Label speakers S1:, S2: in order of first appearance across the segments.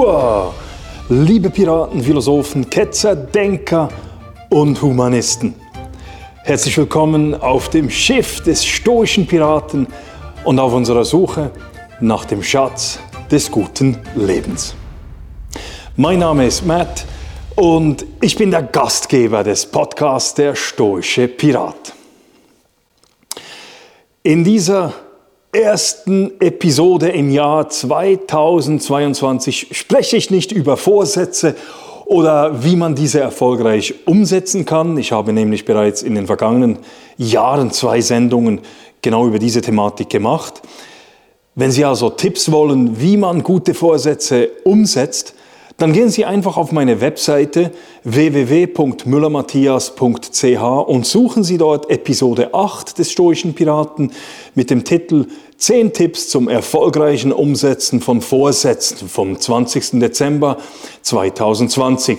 S1: Hua! Liebe Piraten, Philosophen, Ketzer, Denker und Humanisten. Herzlich willkommen auf dem Schiff des stoischen Piraten und auf unserer Suche nach dem Schatz des guten Lebens. Mein Name ist Matt und ich bin der Gastgeber des Podcasts Der stoische Pirat. In dieser ersten Episode im Jahr 2022 spreche ich nicht über Vorsätze oder wie man diese erfolgreich umsetzen kann. Ich habe nämlich bereits in den vergangenen Jahren zwei Sendungen genau über diese Thematik gemacht. Wenn Sie also Tipps wollen, wie man gute Vorsätze umsetzt, dann gehen Sie einfach auf meine Webseite www.müllermatthias.ch und suchen Sie dort Episode 8 des Stoischen Piraten mit dem Titel 10 Tipps zum erfolgreichen Umsetzen von Vorsätzen vom 20. Dezember 2020.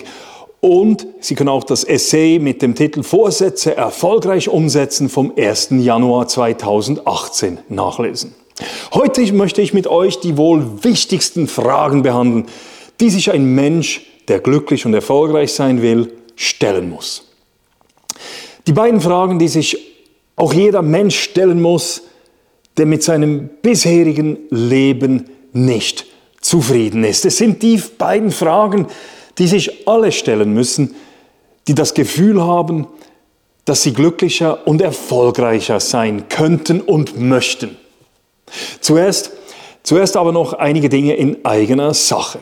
S1: Und Sie können auch das Essay mit dem Titel Vorsätze erfolgreich umsetzen vom 1. Januar 2018 nachlesen. Heute möchte ich mit euch die wohl wichtigsten Fragen behandeln, die sich ein Mensch, der glücklich und erfolgreich sein will, stellen muss. Die beiden Fragen, die sich auch jeder Mensch stellen muss, der mit seinem bisherigen Leben nicht zufrieden ist. Es sind die beiden Fragen, die sich alle stellen müssen, die das Gefühl haben, dass sie glücklicher und erfolgreicher sein könnten und möchten. Zuerst, zuerst aber noch einige Dinge in eigener Sache.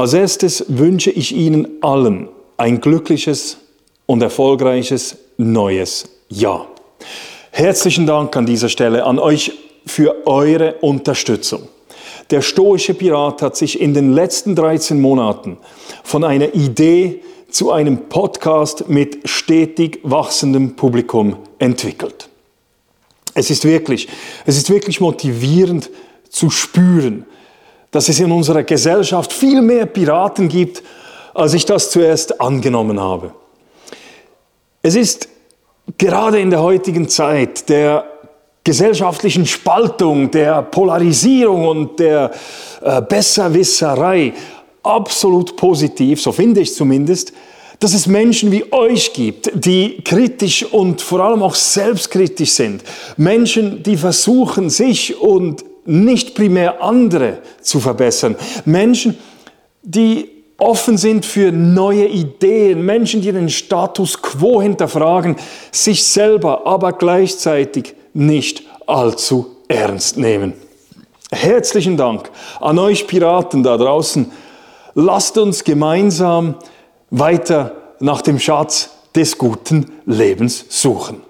S1: Als erstes wünsche ich Ihnen allen ein glückliches und erfolgreiches neues Jahr. Herzlichen Dank an dieser Stelle an euch für eure Unterstützung. Der stoische Pirat hat sich in den letzten 13 Monaten von einer Idee zu einem Podcast mit stetig wachsendem Publikum entwickelt. Es ist wirklich, es ist wirklich motivierend zu spüren, dass es in unserer Gesellschaft viel mehr Piraten gibt, als ich das zuerst angenommen habe. Es ist gerade in der heutigen Zeit der gesellschaftlichen Spaltung, der Polarisierung und der äh, Besserwisserei absolut positiv, so finde ich zumindest, dass es Menschen wie euch gibt, die kritisch und vor allem auch selbstkritisch sind. Menschen, die versuchen, sich und nicht primär andere zu verbessern. Menschen, die offen sind für neue Ideen, Menschen, die den Status quo hinterfragen, sich selber aber gleichzeitig nicht allzu ernst nehmen. Herzlichen Dank an euch Piraten da draußen. Lasst uns gemeinsam weiter nach dem Schatz des guten Lebens suchen.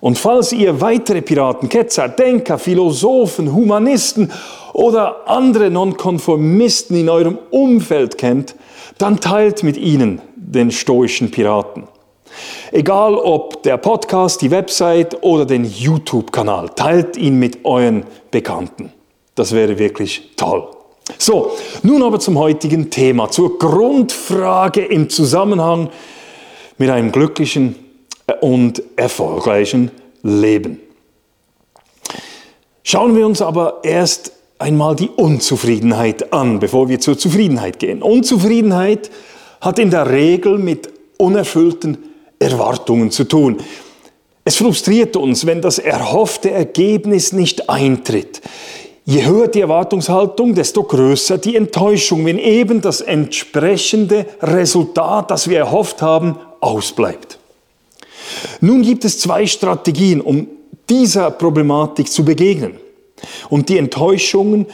S1: Und falls ihr weitere Piraten, Ketzer, Denker, Philosophen, Humanisten oder andere Nonkonformisten in eurem Umfeld kennt, dann teilt mit ihnen den stoischen Piraten. Egal ob der Podcast, die Website oder den YouTube-Kanal, teilt ihn mit euren Bekannten. Das wäre wirklich toll. So, nun aber zum heutigen Thema, zur Grundfrage im Zusammenhang mit einem glücklichen und erfolgreichen Leben. Schauen wir uns aber erst einmal die Unzufriedenheit an, bevor wir zur Zufriedenheit gehen. Unzufriedenheit hat in der Regel mit unerfüllten Erwartungen zu tun. Es frustriert uns, wenn das erhoffte Ergebnis nicht eintritt. Je höher die Erwartungshaltung, desto größer die Enttäuschung, wenn eben das entsprechende Resultat, das wir erhofft haben, ausbleibt. Nun gibt es zwei Strategien, um dieser Problematik zu begegnen und die Enttäuschungen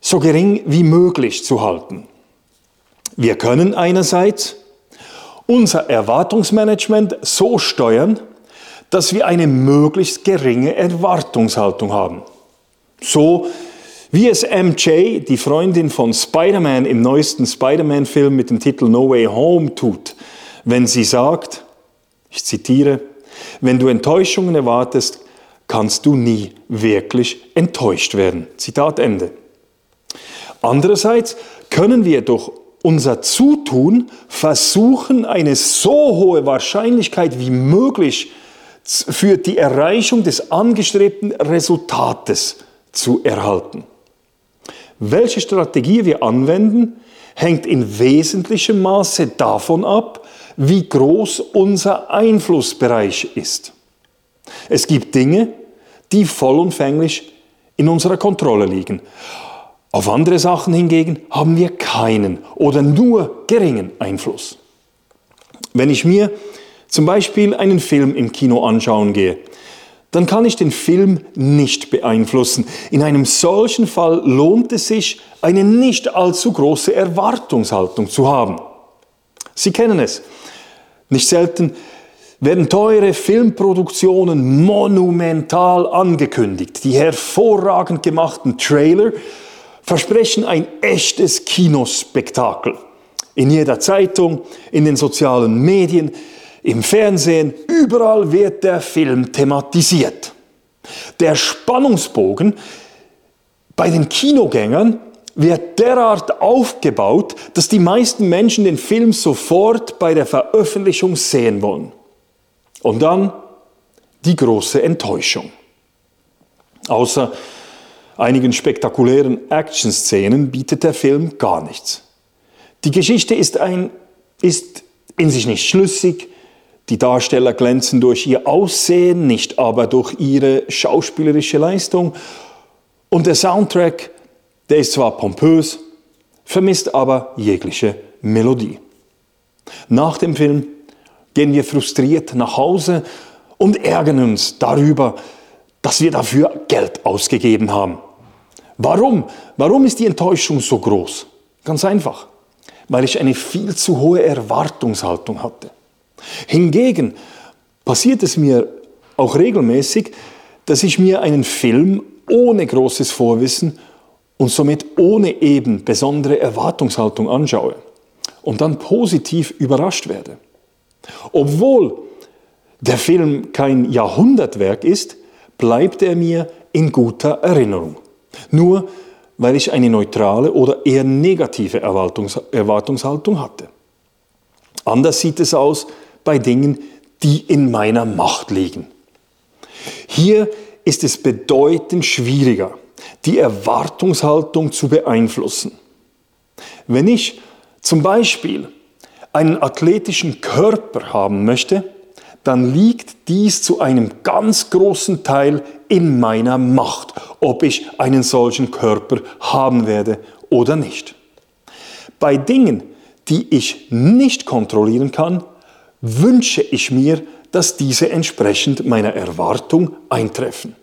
S1: so gering wie möglich zu halten. Wir können einerseits unser Erwartungsmanagement so steuern, dass wir eine möglichst geringe Erwartungshaltung haben. So wie es MJ, die Freundin von Spider-Man im neuesten Spider-Man-Film mit dem Titel No Way Home tut, wenn sie sagt, ich zitiere, wenn du Enttäuschungen erwartest, kannst du nie wirklich enttäuscht werden. Zitat Ende. Andererseits können wir durch unser Zutun versuchen, eine so hohe Wahrscheinlichkeit wie möglich für die Erreichung des angestrebten Resultates zu erhalten. welche Strategie wir anwenden, hängt in wesentlichem Maße davon ab, wie groß unser Einflussbereich ist. Es gibt Dinge, die vollumfänglich in unserer Kontrolle liegen. Auf andere Sachen hingegen haben wir keinen oder nur geringen Einfluss. Wenn ich mir zum Beispiel einen Film im Kino anschauen gehe, dann kann ich den Film nicht beeinflussen. In einem solchen Fall lohnt es sich, eine nicht allzu große Erwartungshaltung zu haben. Sie kennen es. Nicht selten werden teure Filmproduktionen monumental angekündigt. Die hervorragend gemachten Trailer versprechen ein echtes Kinospektakel. In jeder Zeitung, in den sozialen Medien, im Fernsehen, überall wird der Film thematisiert. Der Spannungsbogen bei den Kinogängern wird derart aufgebaut, dass die meisten Menschen den Film sofort bei der Veröffentlichung sehen wollen. Und dann die große Enttäuschung. Außer einigen spektakulären Action-Szenen bietet der Film gar nichts. Die Geschichte ist, ein, ist in sich nicht schlüssig, die Darsteller glänzen durch ihr Aussehen, nicht aber durch ihre schauspielerische Leistung. Und der Soundtrack, der ist zwar pompös, vermisst aber jegliche Melodie. Nach dem Film gehen wir frustriert nach Hause und ärgern uns darüber, dass wir dafür Geld ausgegeben haben. Warum? Warum ist die Enttäuschung so groß? Ganz einfach, weil ich eine viel zu hohe Erwartungshaltung hatte. Hingegen passiert es mir auch regelmäßig, dass ich mir einen Film ohne großes Vorwissen und somit ohne eben besondere Erwartungshaltung anschaue und dann positiv überrascht werde. Obwohl der Film kein Jahrhundertwerk ist, bleibt er mir in guter Erinnerung. Nur weil ich eine neutrale oder eher negative Erwartungshaltung hatte. Anders sieht es aus, bei Dingen, die in meiner Macht liegen. Hier ist es bedeutend schwieriger, die Erwartungshaltung zu beeinflussen. Wenn ich zum Beispiel einen athletischen Körper haben möchte, dann liegt dies zu einem ganz großen Teil in meiner Macht, ob ich einen solchen Körper haben werde oder nicht. Bei Dingen, die ich nicht kontrollieren kann, wünsche ich mir, dass diese entsprechend meiner Erwartung eintreffen.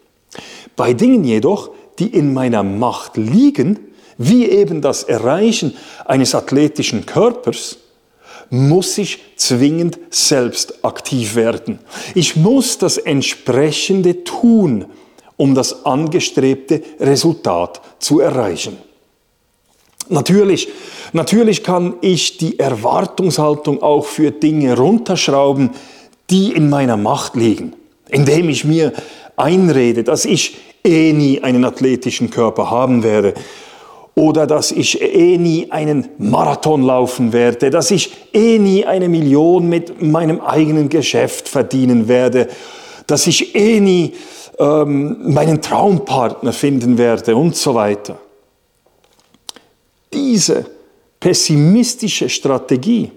S1: Bei Dingen jedoch, die in meiner Macht liegen, wie eben das Erreichen eines athletischen Körpers, muss ich zwingend selbst aktiv werden. Ich muss das entsprechende tun, um das angestrebte Resultat zu erreichen. Natürlich, natürlich kann ich die Erwartungshaltung auch für Dinge runterschrauben, die in meiner Macht liegen, indem ich mir einrede, dass ich eh nie einen athletischen Körper haben werde oder dass ich eh nie einen Marathon laufen werde, dass ich eh nie eine Million mit meinem eigenen Geschäft verdienen werde, dass ich eh nie ähm, meinen Traumpartner finden werde und so weiter. Diese pessimistische Strategie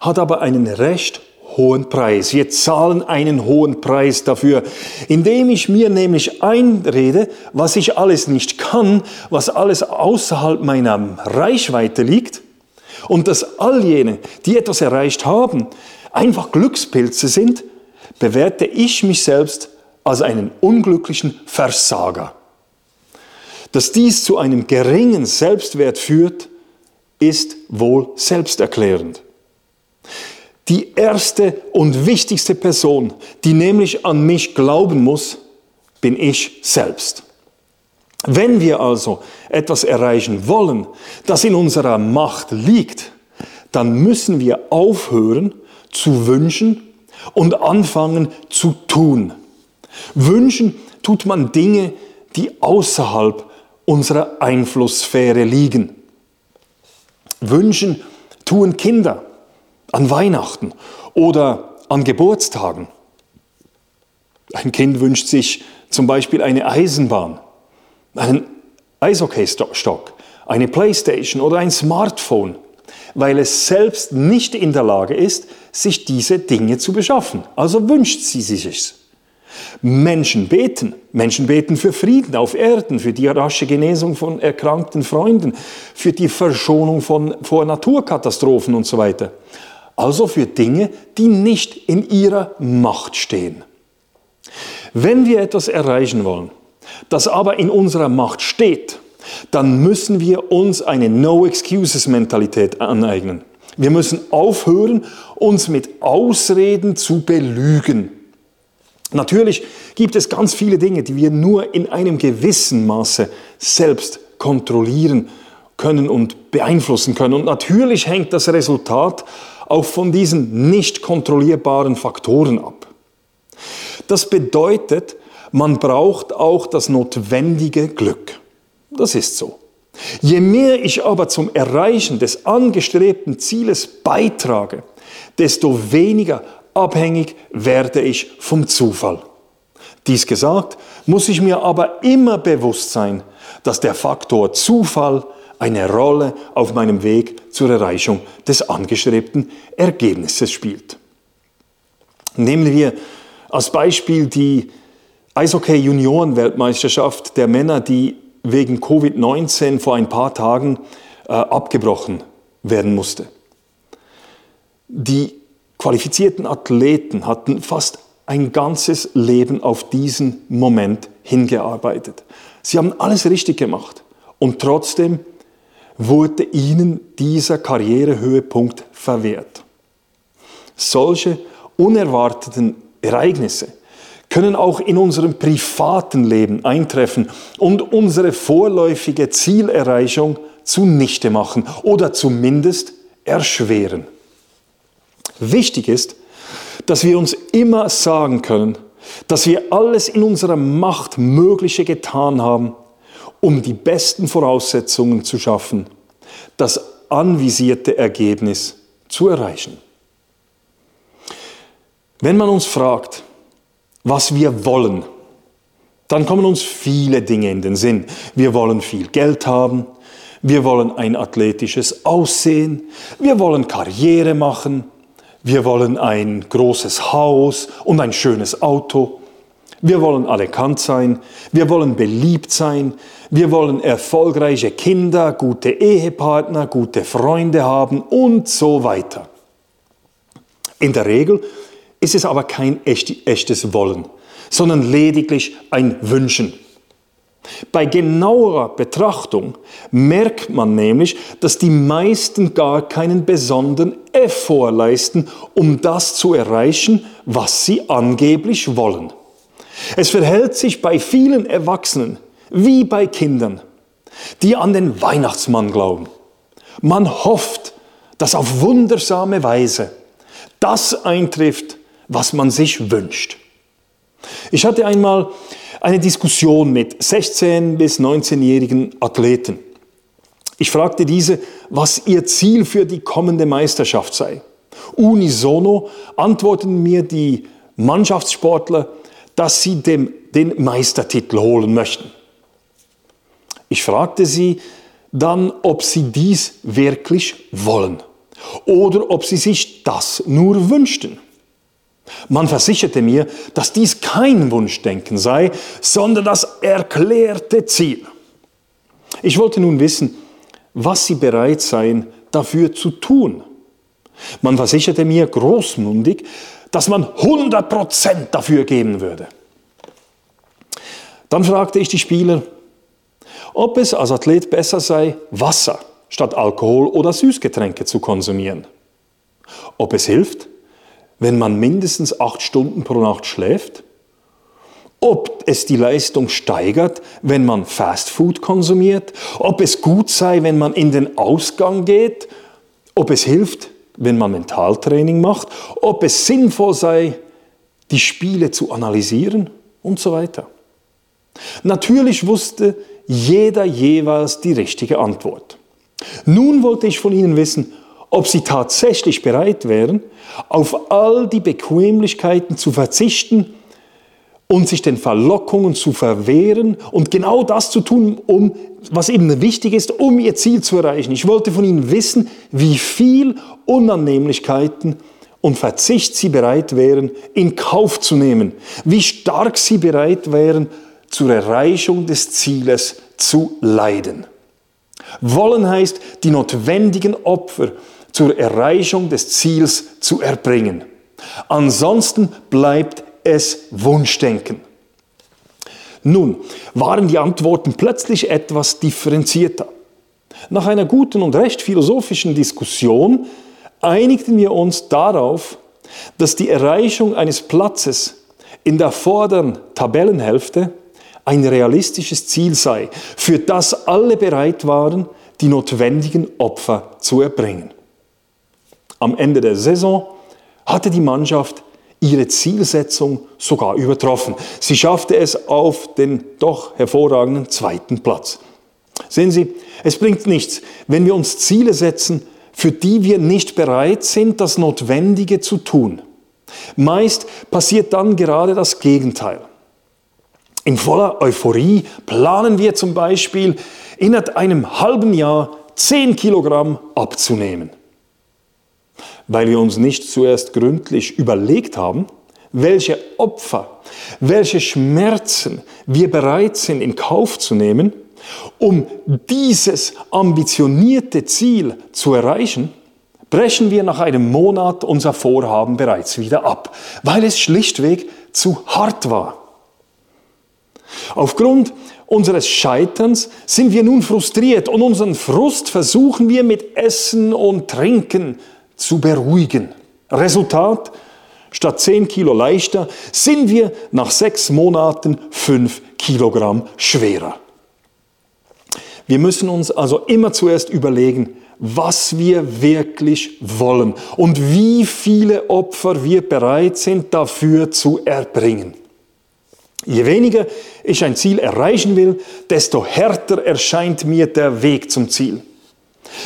S1: hat aber einen recht hohen Preis. Wir zahlen einen hohen Preis dafür, indem ich mir nämlich einrede, was ich alles nicht kann, was alles außerhalb meiner Reichweite liegt und dass all jene, die etwas erreicht haben, einfach Glückspilze sind, bewerte ich mich selbst als einen unglücklichen Versager. Dass dies zu einem geringen Selbstwert führt, ist wohl selbsterklärend. Die erste und wichtigste Person, die nämlich an mich glauben muss, bin ich selbst. Wenn wir also etwas erreichen wollen, das in unserer Macht liegt, dann müssen wir aufhören zu wünschen und anfangen zu tun. Wünschen tut man Dinge, die außerhalb unserer Einflusssphäre liegen. Wünschen tun Kinder an Weihnachten oder an Geburtstagen. Ein Kind wünscht sich zum Beispiel eine Eisenbahn, einen Eishockeystock, eine Playstation oder ein Smartphone, weil es selbst nicht in der Lage ist, sich diese Dinge zu beschaffen. Also wünscht sie sich es. Menschen beten. Menschen beten für Frieden auf Erden, für die rasche Genesung von erkrankten Freunden, für die Verschonung von, vor Naturkatastrophen und so weiter. Also für Dinge, die nicht in ihrer Macht stehen. Wenn wir etwas erreichen wollen, das aber in unserer Macht steht, dann müssen wir uns eine No-Excuses-Mentalität aneignen. Wir müssen aufhören, uns mit Ausreden zu belügen. Natürlich gibt es ganz viele Dinge, die wir nur in einem gewissen Maße selbst kontrollieren können und beeinflussen können. Und natürlich hängt das Resultat auch von diesen nicht kontrollierbaren Faktoren ab. Das bedeutet, man braucht auch das notwendige Glück. Das ist so. Je mehr ich aber zum Erreichen des angestrebten Zieles beitrage, desto weniger abhängig werde ich vom Zufall. Dies gesagt, muss ich mir aber immer bewusst sein, dass der Faktor Zufall eine Rolle auf meinem Weg zur Erreichung des angestrebten Ergebnisses spielt. Nehmen wir als Beispiel die Eishockey-Junioren-Weltmeisterschaft der Männer, die wegen Covid-19 vor ein paar Tagen äh, abgebrochen werden musste. Die qualifizierten Athleten hatten fast ein ganzes Leben auf diesen Moment hingearbeitet. Sie haben alles richtig gemacht und trotzdem wurde ihnen dieser Karrierehöhepunkt verwehrt. Solche unerwarteten Ereignisse können auch in unserem privaten Leben eintreffen und unsere vorläufige Zielerreichung zunichte machen oder zumindest erschweren. Wichtig ist, dass wir uns immer sagen können, dass wir alles in unserer Macht Mögliche getan haben, um die besten Voraussetzungen zu schaffen, das anvisierte Ergebnis zu erreichen. Wenn man uns fragt, was wir wollen, dann kommen uns viele Dinge in den Sinn. Wir wollen viel Geld haben, wir wollen ein athletisches Aussehen, wir wollen Karriere machen, wir wollen ein großes Haus und ein schönes Auto. Wir wollen anerkannt sein. Wir wollen beliebt sein. Wir wollen erfolgreiche Kinder, gute Ehepartner, gute Freunde haben und so weiter. In der Regel ist es aber kein echtes Wollen, sondern lediglich ein Wünschen. Bei genauerer Betrachtung merkt man nämlich, dass die meisten gar keinen besonderen Effort leisten, um das zu erreichen, was sie angeblich wollen. Es verhält sich bei vielen Erwachsenen wie bei Kindern, die an den Weihnachtsmann glauben. Man hofft, dass auf wundersame Weise das eintrifft, was man sich wünscht. Ich hatte einmal eine Diskussion mit 16- bis 19-jährigen Athleten. Ich fragte diese, was ihr Ziel für die kommende Meisterschaft sei. Unisono antworteten mir die Mannschaftssportler, dass sie dem, den Meistertitel holen möchten. Ich fragte sie dann, ob sie dies wirklich wollen oder ob sie sich das nur wünschten. Man versicherte mir, dass dies kein Wunschdenken sei, sondern das erklärte Ziel. Ich wollte nun wissen, was sie bereit seien, dafür zu tun. Man versicherte mir großmundig, dass man 100% dafür geben würde. Dann fragte ich die Spieler, ob es als Athlet besser sei, Wasser statt Alkohol oder Süßgetränke zu konsumieren. Ob es hilft, wenn man mindestens acht Stunden pro Nacht schläft? Ob es die Leistung steigert, wenn man Fastfood konsumiert? Ob es gut sei, wenn man in den Ausgang geht? Ob es hilft, wenn man Mentaltraining macht? Ob es sinnvoll sei, die Spiele zu analysieren? Und so weiter. Natürlich wusste jeder jeweils die richtige Antwort. Nun wollte ich von Ihnen wissen, ob sie tatsächlich bereit wären, auf all die Bequemlichkeiten zu verzichten und sich den Verlockungen zu verwehren und genau das zu tun, um was ihnen wichtig ist, um ihr Ziel zu erreichen. Ich wollte von ihnen wissen, wie viel Unannehmlichkeiten und Verzicht sie bereit wären, in Kauf zu nehmen, wie stark sie bereit wären, zur Erreichung des Zieles zu leiden. Wollen heißt, die notwendigen Opfer zur Erreichung des Ziels zu erbringen. Ansonsten bleibt es Wunschdenken. Nun waren die Antworten plötzlich etwas differenzierter. Nach einer guten und recht philosophischen Diskussion einigten wir uns darauf, dass die Erreichung eines Platzes in der vorderen Tabellenhälfte ein realistisches Ziel sei, für das alle bereit waren, die notwendigen Opfer zu erbringen. Am Ende der Saison hatte die Mannschaft ihre Zielsetzung sogar übertroffen. Sie schaffte es auf den doch hervorragenden zweiten Platz. Sehen Sie, es bringt nichts, wenn wir uns Ziele setzen, für die wir nicht bereit sind, das Notwendige zu tun. Meist passiert dann gerade das Gegenteil. In voller Euphorie planen wir zum Beispiel, innerhalb einem halben Jahr 10 Kilogramm abzunehmen. Weil wir uns nicht zuerst gründlich überlegt haben, welche Opfer, welche Schmerzen wir bereit sind in Kauf zu nehmen, um dieses ambitionierte Ziel zu erreichen, brechen wir nach einem Monat unser Vorhaben bereits wieder ab, weil es schlichtweg zu hart war. Aufgrund unseres Scheiterns sind wir nun frustriert und unseren Frust versuchen wir mit Essen und Trinken zu beruhigen. Resultat, statt 10 Kilo leichter sind wir nach sechs Monaten 5 Kilogramm schwerer. Wir müssen uns also immer zuerst überlegen, was wir wirklich wollen und wie viele Opfer wir bereit sind dafür zu erbringen. Je weniger ich ein Ziel erreichen will, desto härter erscheint mir der Weg zum Ziel.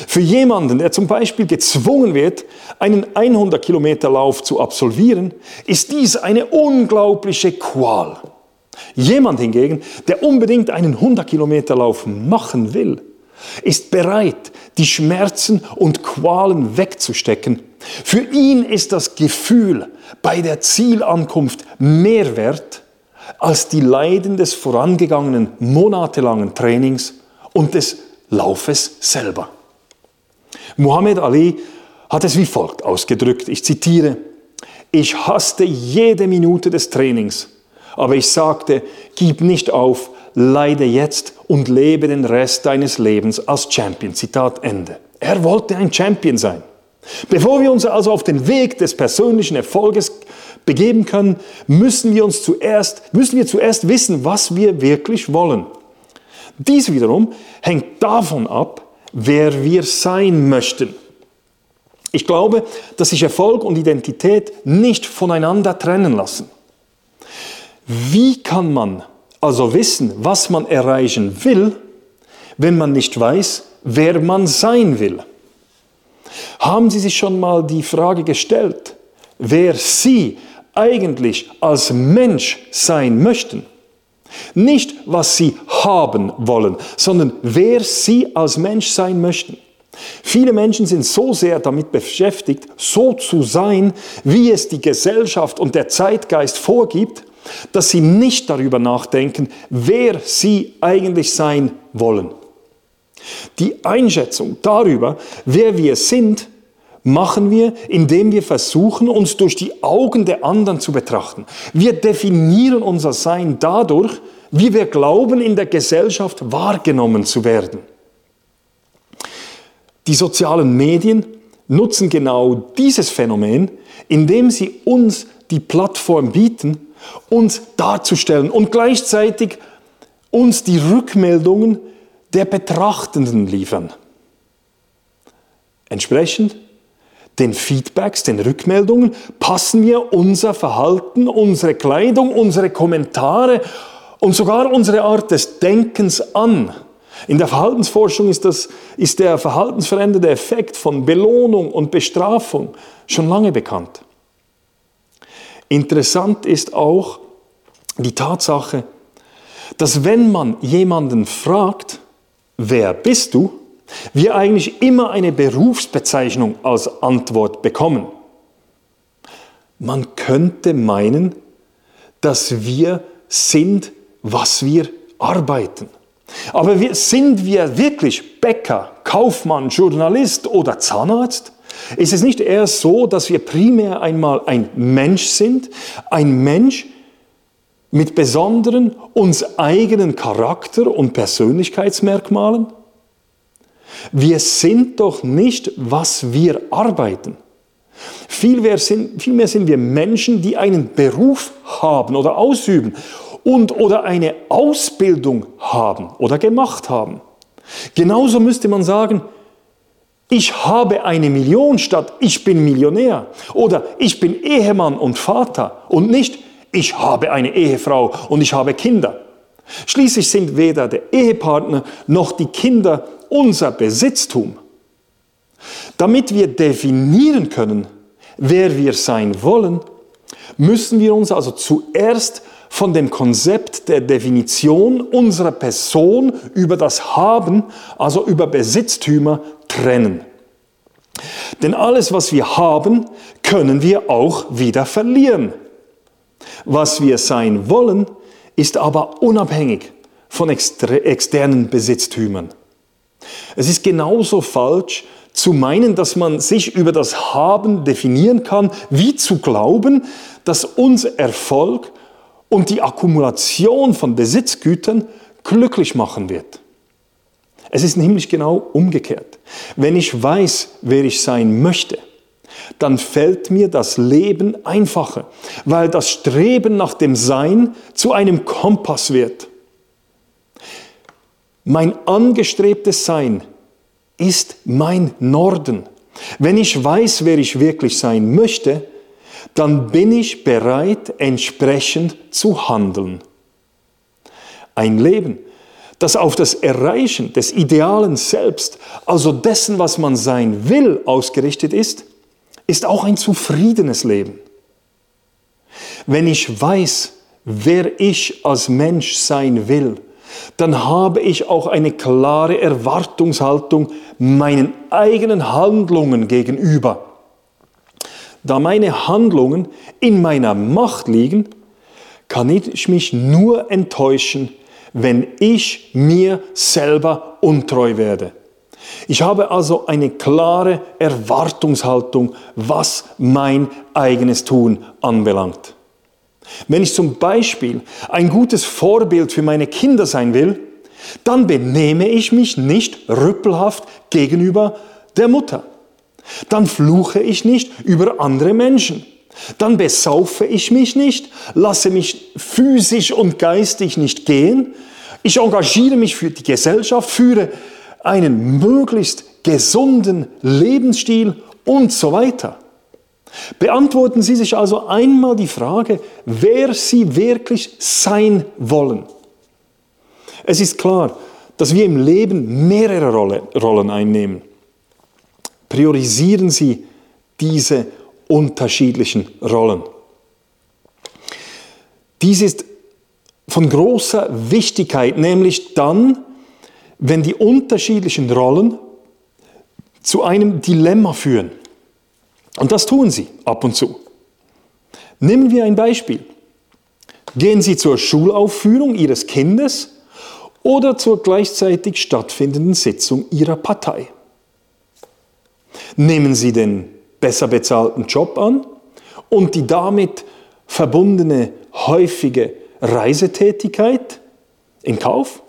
S1: Für jemanden, der zum Beispiel gezwungen wird, einen 100 Kilometer Lauf zu absolvieren, ist dies eine unglaubliche Qual. Jemand hingegen, der unbedingt einen 100 Kilometer Lauf machen will, ist bereit, die Schmerzen und Qualen wegzustecken. Für ihn ist das Gefühl bei der Zielankunft mehr wert als die Leiden des vorangegangenen monatelangen Trainings und des Laufes selber. Muhammad Ali hat es wie folgt ausgedrückt, ich zitiere, ich hasste jede Minute des Trainings, aber ich sagte, gib nicht auf, leide jetzt und lebe den Rest deines Lebens als Champion. Zitat Ende. Er wollte ein Champion sein. Bevor wir uns also auf den Weg des persönlichen Erfolges begeben können, müssen wir uns zuerst, müssen wir zuerst wissen, was wir wirklich wollen. Dies wiederum hängt davon ab, wer wir sein möchten. Ich glaube, dass sich Erfolg und Identität nicht voneinander trennen lassen. Wie kann man also wissen, was man erreichen will, wenn man nicht weiß, wer man sein will? Haben Sie sich schon mal die Frage gestellt, wer Sie eigentlich als Mensch sein möchten? Nicht, was Sie haben wollen, sondern wer Sie als Mensch sein möchten. Viele Menschen sind so sehr damit beschäftigt, so zu sein, wie es die Gesellschaft und der Zeitgeist vorgibt, dass sie nicht darüber nachdenken, wer sie eigentlich sein wollen. Die Einschätzung darüber, wer wir sind, machen wir, indem wir versuchen, uns durch die Augen der anderen zu betrachten. Wir definieren unser Sein dadurch, wie wir glauben, in der Gesellschaft wahrgenommen zu werden. Die sozialen Medien nutzen genau dieses Phänomen, indem sie uns die Plattform bieten, uns darzustellen und gleichzeitig uns die Rückmeldungen der Betrachtenden liefern. Entsprechend den Feedbacks, den Rückmeldungen passen wir unser Verhalten, unsere Kleidung, unsere Kommentare und sogar unsere Art des Denkens an. In der Verhaltensforschung ist, das, ist der verhaltensverändernde Effekt von Belohnung und Bestrafung schon lange bekannt. Interessant ist auch die Tatsache, dass wenn man jemanden fragt, wer bist du, wir eigentlich immer eine Berufsbezeichnung als Antwort bekommen. Man könnte meinen, dass wir sind, was wir arbeiten. Aber wir, sind wir wirklich Bäcker, Kaufmann, Journalist oder Zahnarzt? Ist es nicht eher so, dass wir primär einmal ein Mensch sind, ein Mensch mit besonderen, uns eigenen Charakter und Persönlichkeitsmerkmalen? Wir sind doch nicht, was wir arbeiten. Vielmehr sind, vielmehr sind wir Menschen, die einen Beruf haben oder ausüben und oder eine Ausbildung haben oder gemacht haben. Genauso müsste man sagen, ich habe eine Million statt ich bin Millionär oder ich bin Ehemann und Vater und nicht ich habe eine Ehefrau und ich habe Kinder. Schließlich sind weder der Ehepartner noch die Kinder unser Besitztum. Damit wir definieren können, wer wir sein wollen, müssen wir uns also zuerst von dem Konzept der Definition unserer Person über das Haben, also über Besitztümer, trennen. Denn alles, was wir haben, können wir auch wieder verlieren. Was wir sein wollen, ist aber unabhängig von externen Besitztümern. Es ist genauso falsch zu meinen, dass man sich über das Haben definieren kann, wie zu glauben, dass unser Erfolg und die Akkumulation von Besitzgütern glücklich machen wird. Es ist nämlich genau umgekehrt. Wenn ich weiß, wer ich sein möchte, dann fällt mir das Leben einfacher, weil das Streben nach dem Sein zu einem Kompass wird. Mein angestrebtes Sein ist mein Norden. Wenn ich weiß, wer ich wirklich sein möchte, dann bin ich bereit, entsprechend zu handeln. Ein Leben, das auf das Erreichen des idealen Selbst, also dessen, was man sein will, ausgerichtet ist, ist auch ein zufriedenes Leben. Wenn ich weiß, wer ich als Mensch sein will, dann habe ich auch eine klare Erwartungshaltung meinen eigenen Handlungen gegenüber. Da meine Handlungen in meiner Macht liegen, kann ich mich nur enttäuschen, wenn ich mir selber untreu werde. Ich habe also eine klare Erwartungshaltung, was mein eigenes Tun anbelangt. Wenn ich zum Beispiel ein gutes Vorbild für meine Kinder sein will, dann benehme ich mich nicht rüppelhaft gegenüber der Mutter. Dann fluche ich nicht über andere Menschen. Dann besaufe ich mich nicht, lasse mich physisch und geistig nicht gehen. Ich engagiere mich für die Gesellschaft, führe einen möglichst gesunden Lebensstil und so weiter. Beantworten Sie sich also einmal die Frage, wer Sie wirklich sein wollen. Es ist klar, dass wir im Leben mehrere Rollen einnehmen. Priorisieren Sie diese unterschiedlichen Rollen. Dies ist von großer Wichtigkeit, nämlich dann, wenn die unterschiedlichen Rollen zu einem Dilemma führen. Und das tun sie ab und zu. Nehmen wir ein Beispiel. Gehen Sie zur Schulaufführung Ihres Kindes oder zur gleichzeitig stattfindenden Sitzung Ihrer Partei. Nehmen Sie den besser bezahlten Job an und die damit verbundene häufige Reisetätigkeit in Kauf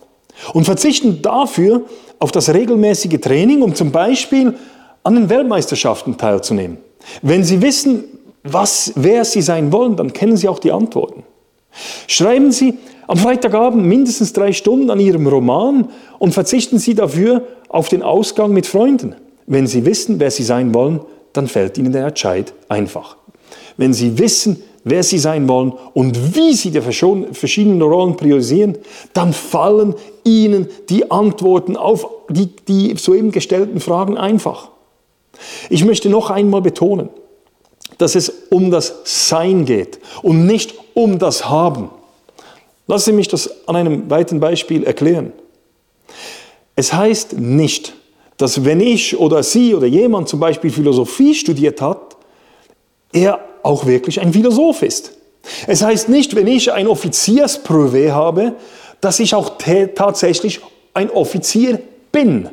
S1: und verzichten dafür auf das regelmäßige Training, um zum Beispiel an den Weltmeisterschaften teilzunehmen. Wenn Sie wissen, was, wer Sie sein wollen, dann kennen Sie auch die Antworten. Schreiben Sie am Freitagabend mindestens drei Stunden an Ihrem Roman und verzichten Sie dafür auf den Ausgang mit Freunden. Wenn Sie wissen, wer Sie sein wollen, dann fällt Ihnen der Entscheid einfach. Wenn Sie wissen, wer Sie sein wollen und wie Sie die verschiedenen Rollen priorisieren, dann fallen Ihnen die Antworten auf die, die soeben gestellten Fragen einfach. Ich möchte noch einmal betonen, dass es um das Sein geht und nicht um das Haben. Lassen Sie mich das an einem weiteren Beispiel erklären. Es heißt nicht, dass wenn ich oder Sie oder jemand zum Beispiel Philosophie studiert hat, er auch wirklich ein Philosoph ist. Es heißt nicht, wenn ich ein Offiziersprüvé habe, dass ich auch tatsächlich ein Offizier bin.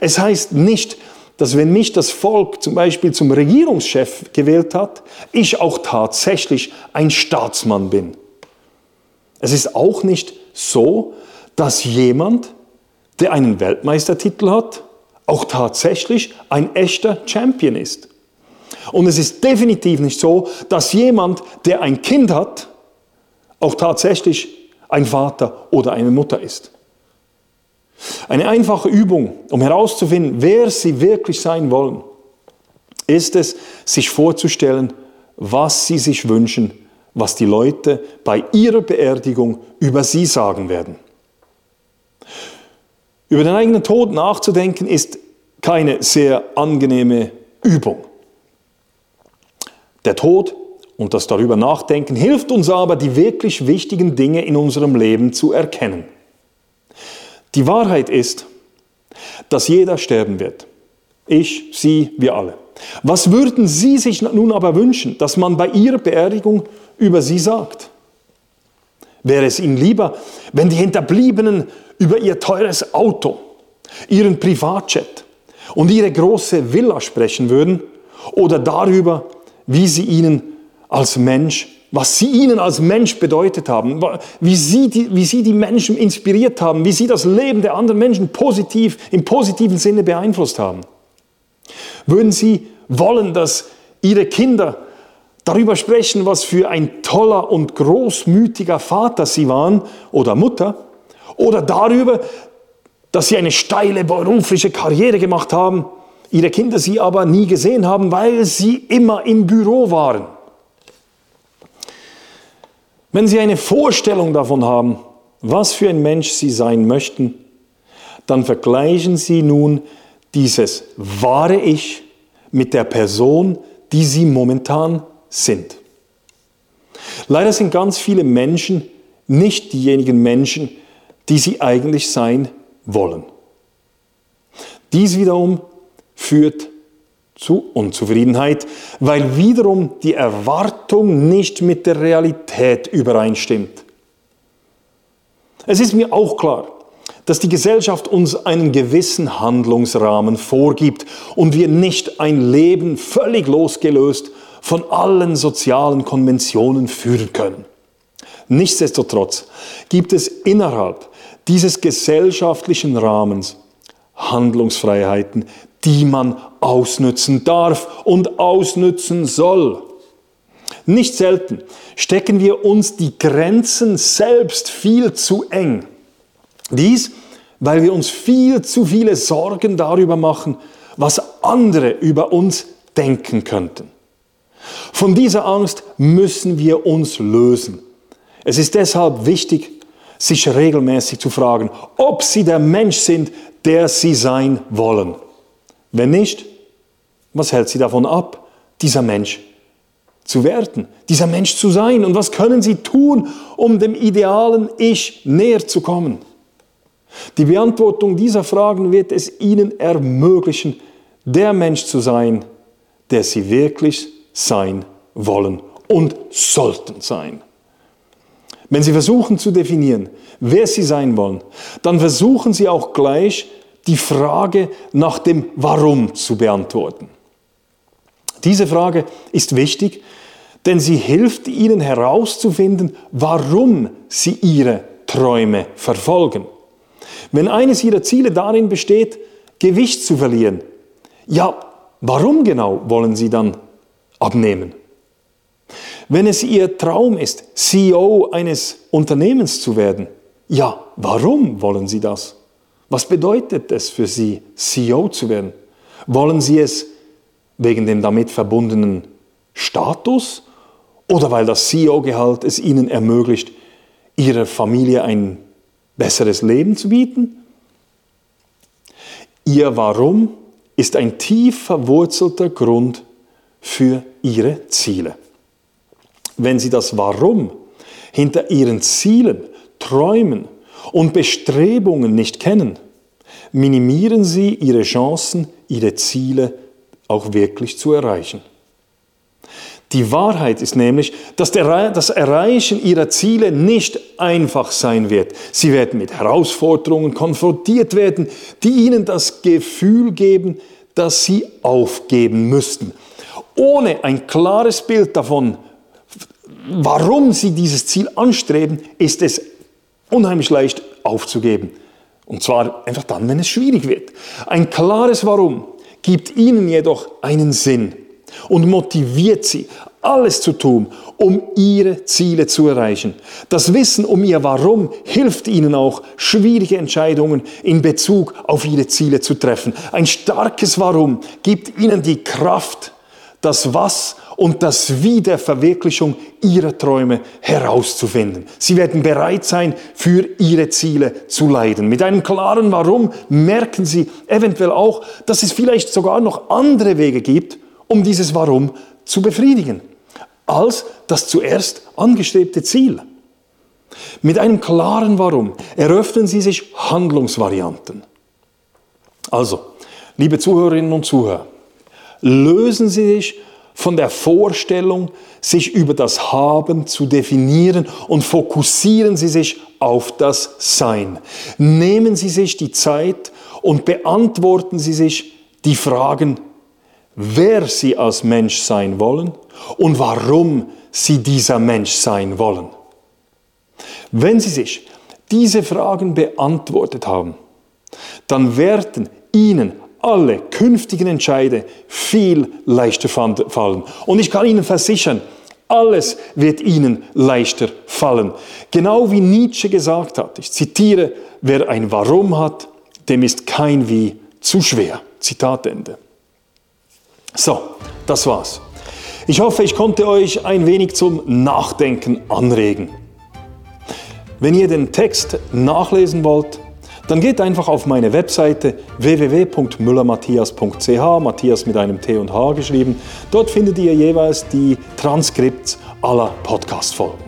S1: Es heißt nicht, dass wenn mich das Volk zum Beispiel zum Regierungschef gewählt hat, ich auch tatsächlich ein Staatsmann bin. Es ist auch nicht so, dass jemand, der einen Weltmeistertitel hat, auch tatsächlich ein echter Champion ist. Und es ist definitiv nicht so, dass jemand, der ein Kind hat, auch tatsächlich ein Vater oder eine Mutter ist. Eine einfache Übung, um herauszufinden, wer sie wirklich sein wollen, ist es, sich vorzustellen, was sie sich wünschen, was die Leute bei ihrer Beerdigung über sie sagen werden. Über den eigenen Tod nachzudenken ist keine sehr angenehme Übung. Der Tod und das darüber nachdenken hilft uns aber, die wirklich wichtigen Dinge in unserem Leben zu erkennen. Die Wahrheit ist, dass jeder sterben wird. Ich, Sie, wir alle. Was würden Sie sich nun aber wünschen, dass man bei Ihrer Beerdigung über Sie sagt? Wäre es Ihnen lieber, wenn die Hinterbliebenen über Ihr teures Auto, Ihren Privatjet und Ihre große Villa sprechen würden oder darüber, wie sie ihnen als Mensch, was sie ihnen als Mensch bedeutet haben, wie sie, die, wie sie die Menschen inspiriert haben, wie sie das Leben der anderen Menschen positiv, im positiven Sinne beeinflusst haben. Würden sie wollen, dass ihre Kinder darüber sprechen, was für ein toller und großmütiger Vater sie waren oder Mutter, oder darüber, dass sie eine steile berufliche Karriere gemacht haben, ihre Kinder sie aber nie gesehen haben, weil sie immer im Büro waren. Wenn Sie eine Vorstellung davon haben, was für ein Mensch Sie sein möchten, dann vergleichen Sie nun dieses wahre Ich mit der Person, die Sie momentan sind. Leider sind ganz viele Menschen nicht diejenigen Menschen, die sie eigentlich sein wollen. Dies wiederum führt zu Unzufriedenheit, weil wiederum die Erwartung nicht mit der Realität übereinstimmt. Es ist mir auch klar, dass die Gesellschaft uns einen gewissen Handlungsrahmen vorgibt und wir nicht ein Leben völlig losgelöst von allen sozialen Konventionen führen können. Nichtsdestotrotz gibt es innerhalb dieses gesellschaftlichen Rahmens Handlungsfreiheiten, die man ausnützen darf und ausnützen soll. Nicht selten stecken wir uns die Grenzen selbst viel zu eng. Dies, weil wir uns viel zu viele Sorgen darüber machen, was andere über uns denken könnten. Von dieser Angst müssen wir uns lösen. Es ist deshalb wichtig, sich regelmäßig zu fragen, ob sie der Mensch sind, der sie sein wollen. Wenn nicht, was hält sie davon ab, dieser Mensch zu werden, dieser Mensch zu sein? Und was können sie tun, um dem idealen Ich näher zu kommen? Die Beantwortung dieser Fragen wird es ihnen ermöglichen, der Mensch zu sein, der sie wirklich sein wollen und sollten sein. Wenn Sie versuchen zu definieren, wer Sie sein wollen, dann versuchen Sie auch gleich die Frage nach dem Warum zu beantworten. Diese Frage ist wichtig, denn sie hilft Ihnen herauszufinden, warum Sie Ihre Träume verfolgen. Wenn eines Ihrer Ziele darin besteht, Gewicht zu verlieren, ja, warum genau wollen Sie dann abnehmen? Wenn es Ihr Traum ist, CEO eines Unternehmens zu werden, ja, warum wollen Sie das? Was bedeutet es für Sie, CEO zu werden? Wollen Sie es wegen dem damit verbundenen Status oder weil das CEO-Gehalt es Ihnen ermöglicht, Ihrer Familie ein besseres Leben zu bieten? Ihr Warum ist ein tief verwurzelter Grund für Ihre Ziele. Wenn Sie das Warum hinter Ihren Zielen, Träumen und Bestrebungen nicht kennen, minimieren Sie Ihre Chancen, Ihre Ziele auch wirklich zu erreichen. Die Wahrheit ist nämlich, dass das Erreichen ihrer Ziele nicht einfach sein wird. Sie werden mit Herausforderungen konfrontiert werden, die ihnen das Gefühl geben, dass sie aufgeben müssten. Ohne ein klares Bild davon, warum sie dieses Ziel anstreben, ist es unheimlich leicht aufzugeben. Und zwar einfach dann, wenn es schwierig wird. Ein klares Warum gibt ihnen jedoch einen Sinn und motiviert sie, alles zu tun, um ihre Ziele zu erreichen. Das Wissen um ihr Warum hilft ihnen auch, schwierige Entscheidungen in Bezug auf ihre Ziele zu treffen. Ein starkes Warum gibt ihnen die Kraft, das Was und das Wie der Verwirklichung ihrer Träume herauszufinden. Sie werden bereit sein, für ihre Ziele zu leiden. Mit einem klaren Warum merken sie eventuell auch, dass es vielleicht sogar noch andere Wege gibt, um dieses Warum zu befriedigen, als das zuerst angestrebte Ziel. Mit einem klaren Warum eröffnen Sie sich Handlungsvarianten. Also, liebe Zuhörerinnen und Zuhörer, lösen Sie sich von der Vorstellung, sich über das Haben zu definieren und fokussieren Sie sich auf das Sein. Nehmen Sie sich die Zeit und beantworten Sie sich die Fragen, wer Sie als Mensch sein wollen und warum Sie dieser Mensch sein wollen. Wenn Sie sich diese Fragen beantwortet haben, dann werden Ihnen alle künftigen Entscheide viel leichter fallen. Und ich kann Ihnen versichern, alles wird Ihnen leichter fallen. Genau wie Nietzsche gesagt hat, ich zitiere, wer ein Warum hat, dem ist kein Wie zu schwer. Zitat Ende. So, das war's. Ich hoffe, ich konnte euch ein wenig zum Nachdenken anregen. Wenn ihr den Text nachlesen wollt, dann geht einfach auf meine Webseite www.müllermatthias.ch, Matthias mit einem T und H geschrieben. Dort findet ihr jeweils die Transkripts aller Podcast-Folgen.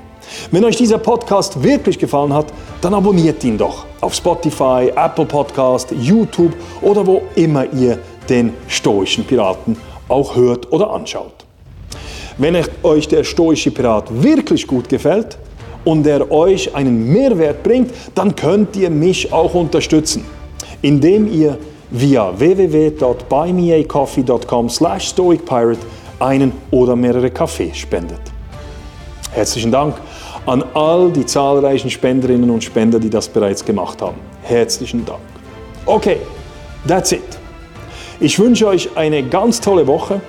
S1: Wenn euch dieser Podcast wirklich gefallen hat, dann abonniert ihn doch auf Spotify, Apple Podcast, YouTube oder wo immer ihr den stoischen Piraten auch hört oder anschaut. Wenn euch der stoische Pirat wirklich gut gefällt und er euch einen Mehrwert bringt, dann könnt ihr mich auch unterstützen, indem ihr via www.buymeacoffee.com slash stoicpirate einen oder mehrere Kaffee spendet. Herzlichen Dank an all die zahlreichen Spenderinnen und Spender, die das bereits gemacht haben. Herzlichen Dank. Okay, that's it. Ich wünsche euch eine ganz tolle Woche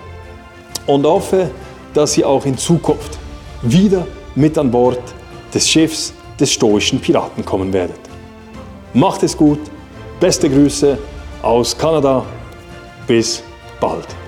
S1: und hoffe, dass ihr auch in Zukunft wieder mit an Bord des Schiffs des stoischen Piraten kommen werdet. Macht es gut, beste Grüße aus Kanada, bis bald.